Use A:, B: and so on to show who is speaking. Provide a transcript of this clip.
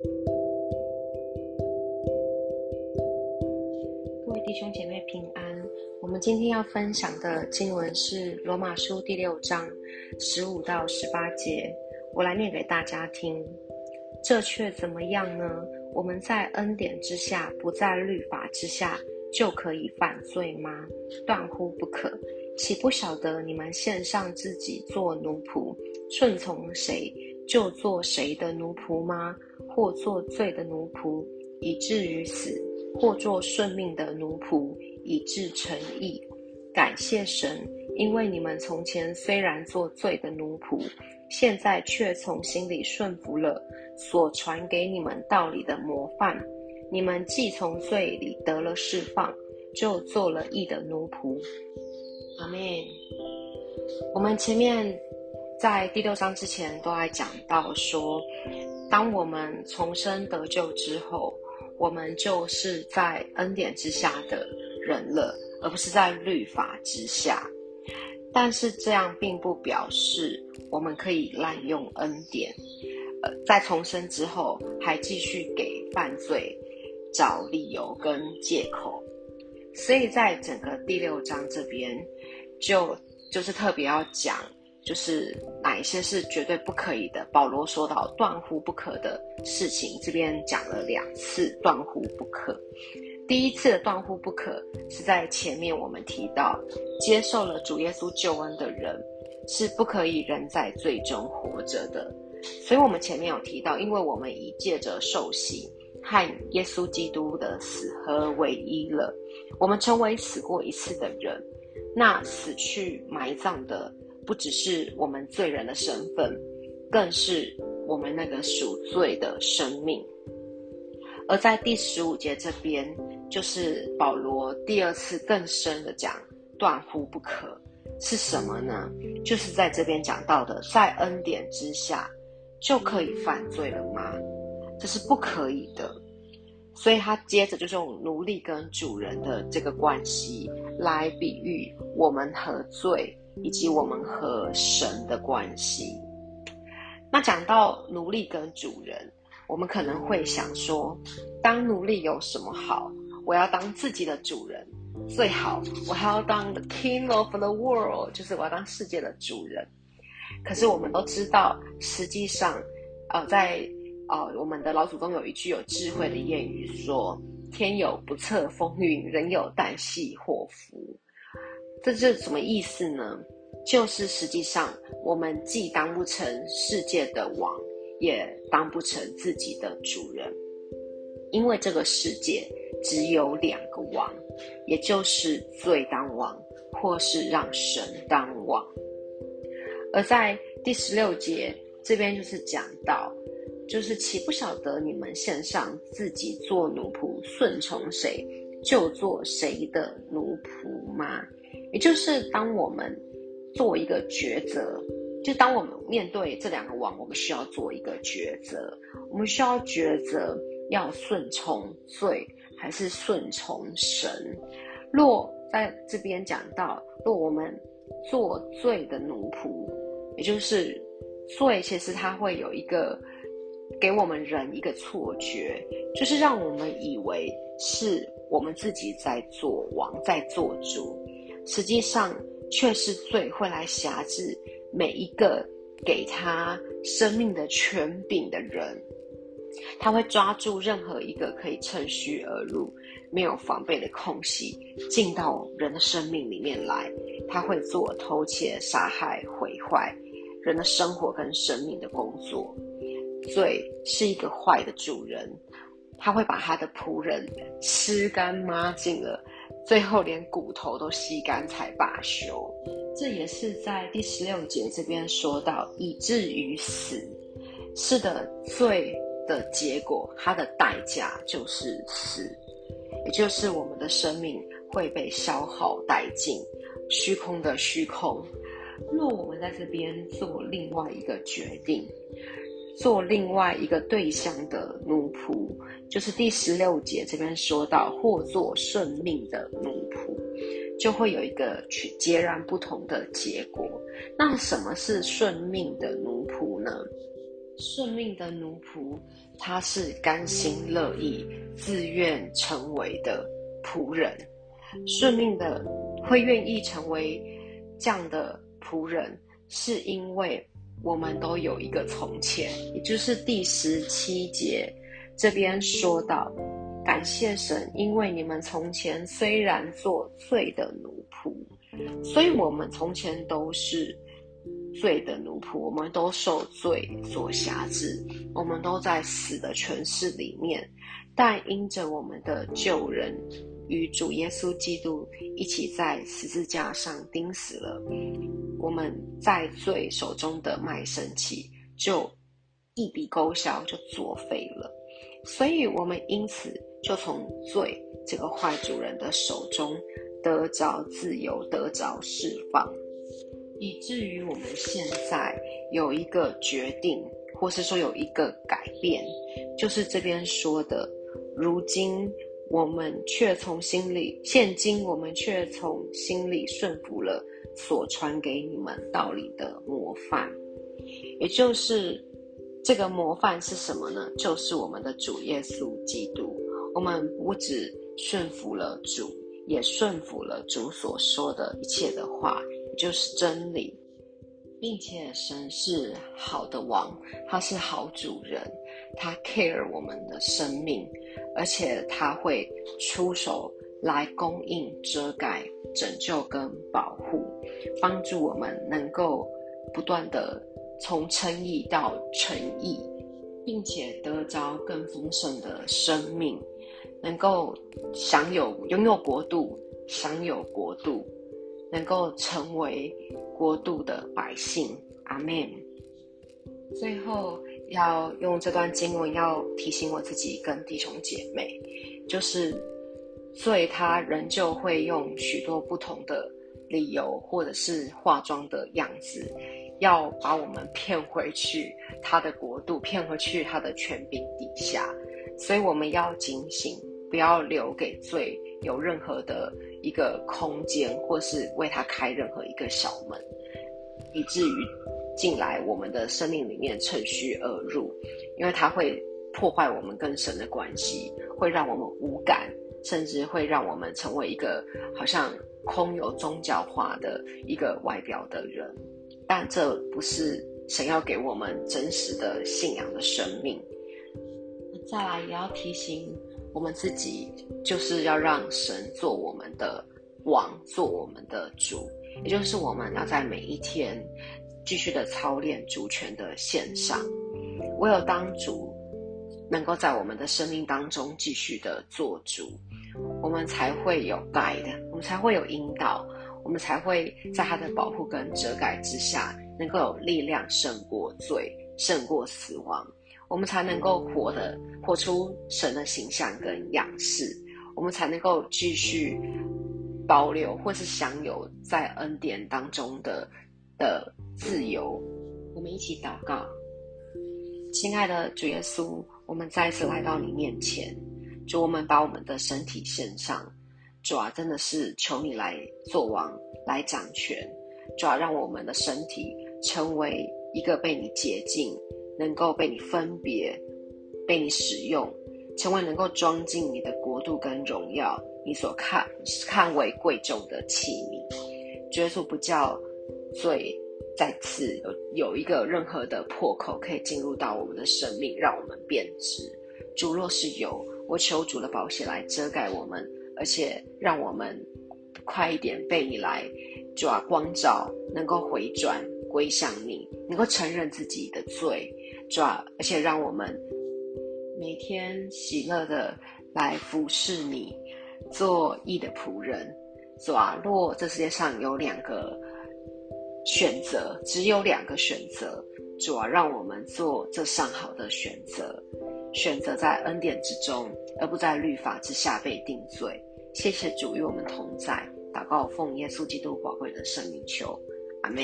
A: 各位弟兄姐妹平安。我们今天要分享的经文是罗马书第六章十五到十八节，我来念给大家听。这却怎么样呢？我们在恩典之下，不在律法之下，就可以犯罪吗？断乎不可！岂不晓得你们献上自己做奴仆，顺从谁就做谁的奴仆吗？或做罪的奴仆，以至于死；或做顺命的奴仆，以致成义。感谢神，因为你们从前虽然做罪的奴仆，现在却从心里顺服了所传给你们道理的模范。你们既从罪里得了释放，就做了义的奴仆。阿门。我们前面在第六章之前都还讲到说，当我们重生得救之后，我们就是在恩典之下的人了，而不是在律法之下。但是这样并不表示我们可以滥用恩典，呃，在重生之后还继续给犯罪找理由跟借口。所以在整个第六章这边，就就是特别要讲，就是哪一些是绝对不可以的。保罗说到断乎不可的事情，这边讲了两次断乎不可。第一次的断乎不可是在前面我们提到，接受了主耶稣救恩的人是不可以仍在最终活着的。所以我们前面有提到，因为我们已借着受洗和耶稣基督的死合为一了，我们成为死过一次的人。那死去埋葬的不只是我们罪人的身份，更是我们那个赎罪的生命。而在第十五节这边。就是保罗第二次更深的讲断乎不可是什么呢？就是在这边讲到的，在恩典之下就可以犯罪了吗？这是不可以的。所以他接着就用奴隶跟主人的这个关系来比喻我们和罪以及我们和神的关系。那讲到奴隶跟主人，我们可能会想说，当奴隶有什么好？我要当自己的主人，最好我还要当 the king of the world，就是我要当世界的主人。可是我们都知道，实际上，呃，在呃我们的老祖宗有一句有智慧的谚语说：“天有不测风云，人有旦夕祸福。”这是什么意思呢？就是实际上，我们既当不成世界的王，也当不成自己的主人，因为这个世界。只有两个王，也就是罪当王，或是让神当王。而在第十六节这边就是讲到，就是岂不晓得你们献上自己做奴仆，顺从谁就做谁的奴仆吗？也就是当我们做一个抉择，就当我们面对这两个王，我们需要做一个抉择，我们需要抉择要顺从罪。还是顺从神。若在这边讲到，若我们做罪的奴仆，也就是罪，其实它会有一个给我们人一个错觉，就是让我们以为是我们自己在做王，在做主，实际上却是罪会来辖制每一个给他生命的权柄的人。他会抓住任何一个可以趁虚而入、没有防备的空隙，进到人的生命里面来。他会做偷窃、杀害、毁坏人的生活跟生命的工作。罪是一个坏的主人，他会把他的仆人吃干抹净了，最后连骨头都吸干才罢休。这也是在第十六节这边说到，以至于死。是的，罪。的结果，它的代价就是死，也就是我们的生命会被消耗殆尽，虚空的虚空。若我们在这边做另外一个决定，做另外一个对象的奴仆，就是第十六节这边说到，或做顺命的奴仆，就会有一个截然不同的结果。那什么是顺命的奴仆呢？顺命的奴仆，他是甘心乐意、自愿成为的仆人。顺命的会愿意成为这样的仆人，是因为我们都有一个从前，也就是第十七节这边说到，感谢神，因为你们从前虽然做罪的奴仆，所以我们从前都是。罪的奴仆，我们都受罪所辖制，我们都在死的权势里面。但因着我们的救人与主耶稣基督一起在十字架上钉死了，我们在罪手中的卖身契就一笔勾销，就作废了。所以，我们因此就从罪这个坏主人的手中得着自由，得着释放。以至于我们现在有一个决定，或是说有一个改变，就是这边说的，如今我们却从心里，现今我们却从心里顺服了所传给你们道理的模范，也就是这个模范是什么呢？就是我们的主耶稣基督。我们不止顺服了主，也顺服了主所说的一切的话。就是真理，并且神是好的王，他是好主人，他 care 我们的生命，而且他会出手来供应、遮盖、拯救跟保护，帮助我们能够不断的从称义到诚义，并且得着更丰盛的生命，能够享有拥有国度，享有国度。能够成为国度的百姓，阿门。最后要用这段经文，要提醒我自己跟弟兄姐妹，就是所以他仍旧会用许多不同的理由，或者是化妆的样子，要把我们骗回去他的国度，骗回去他的权柄底下。所以我们要警醒，不要留给罪有任何的。一个空间，或是为他开任何一个小门，以至于进来我们的生命里面趁虚而入，因为它会破坏我们跟神的关系，会让我们无感，甚至会让我们成为一个好像空有宗教化的一个外表的人。但这不是神要给我们真实的信仰的生命。再来，也要提醒。我们自己就是要让神做我们的王，做我们的主，也就是我们要在每一天继续的操练主权的线上。唯有当主能够在我们的生命当中继续的做主，我们才会有 guide，我们才会有引导，我们才会在他的保护跟遮盖之下，能够有力量胜过罪，胜过死亡。我们才能够活的活出神的形象跟样式，我们才能够继续保留或是享有在恩典当中的的自由。我们一起祷告，亲爱的主耶稣，我们再次来到你面前，主我们把我们的身体献上，主啊，真的是求你来做王，来掌权，主啊，让我们的身体成为一个被你洁净。能够被你分别，被你使用，成为能够装进你的国度跟荣耀，你所看看为贵重的器皿。绝稣不叫罪再次有有一个任何的破口可以进入到我们的生命，让我们变质。主若是有，我求主的宝血来遮盖我们，而且让我们快一点被你来抓光照，能够回转归向你，能够承认自己的罪。主，而且让我们每天喜乐的来服侍你，做义的仆人。主啊，若这世界上有两个选择，只有两个选择，主啊，让我们做这上好的选择，选择在恩典之中，而不在律法之下被定罪。谢谢主与我们同在，祷告奉耶稣基督宝贵的圣名求，阿门。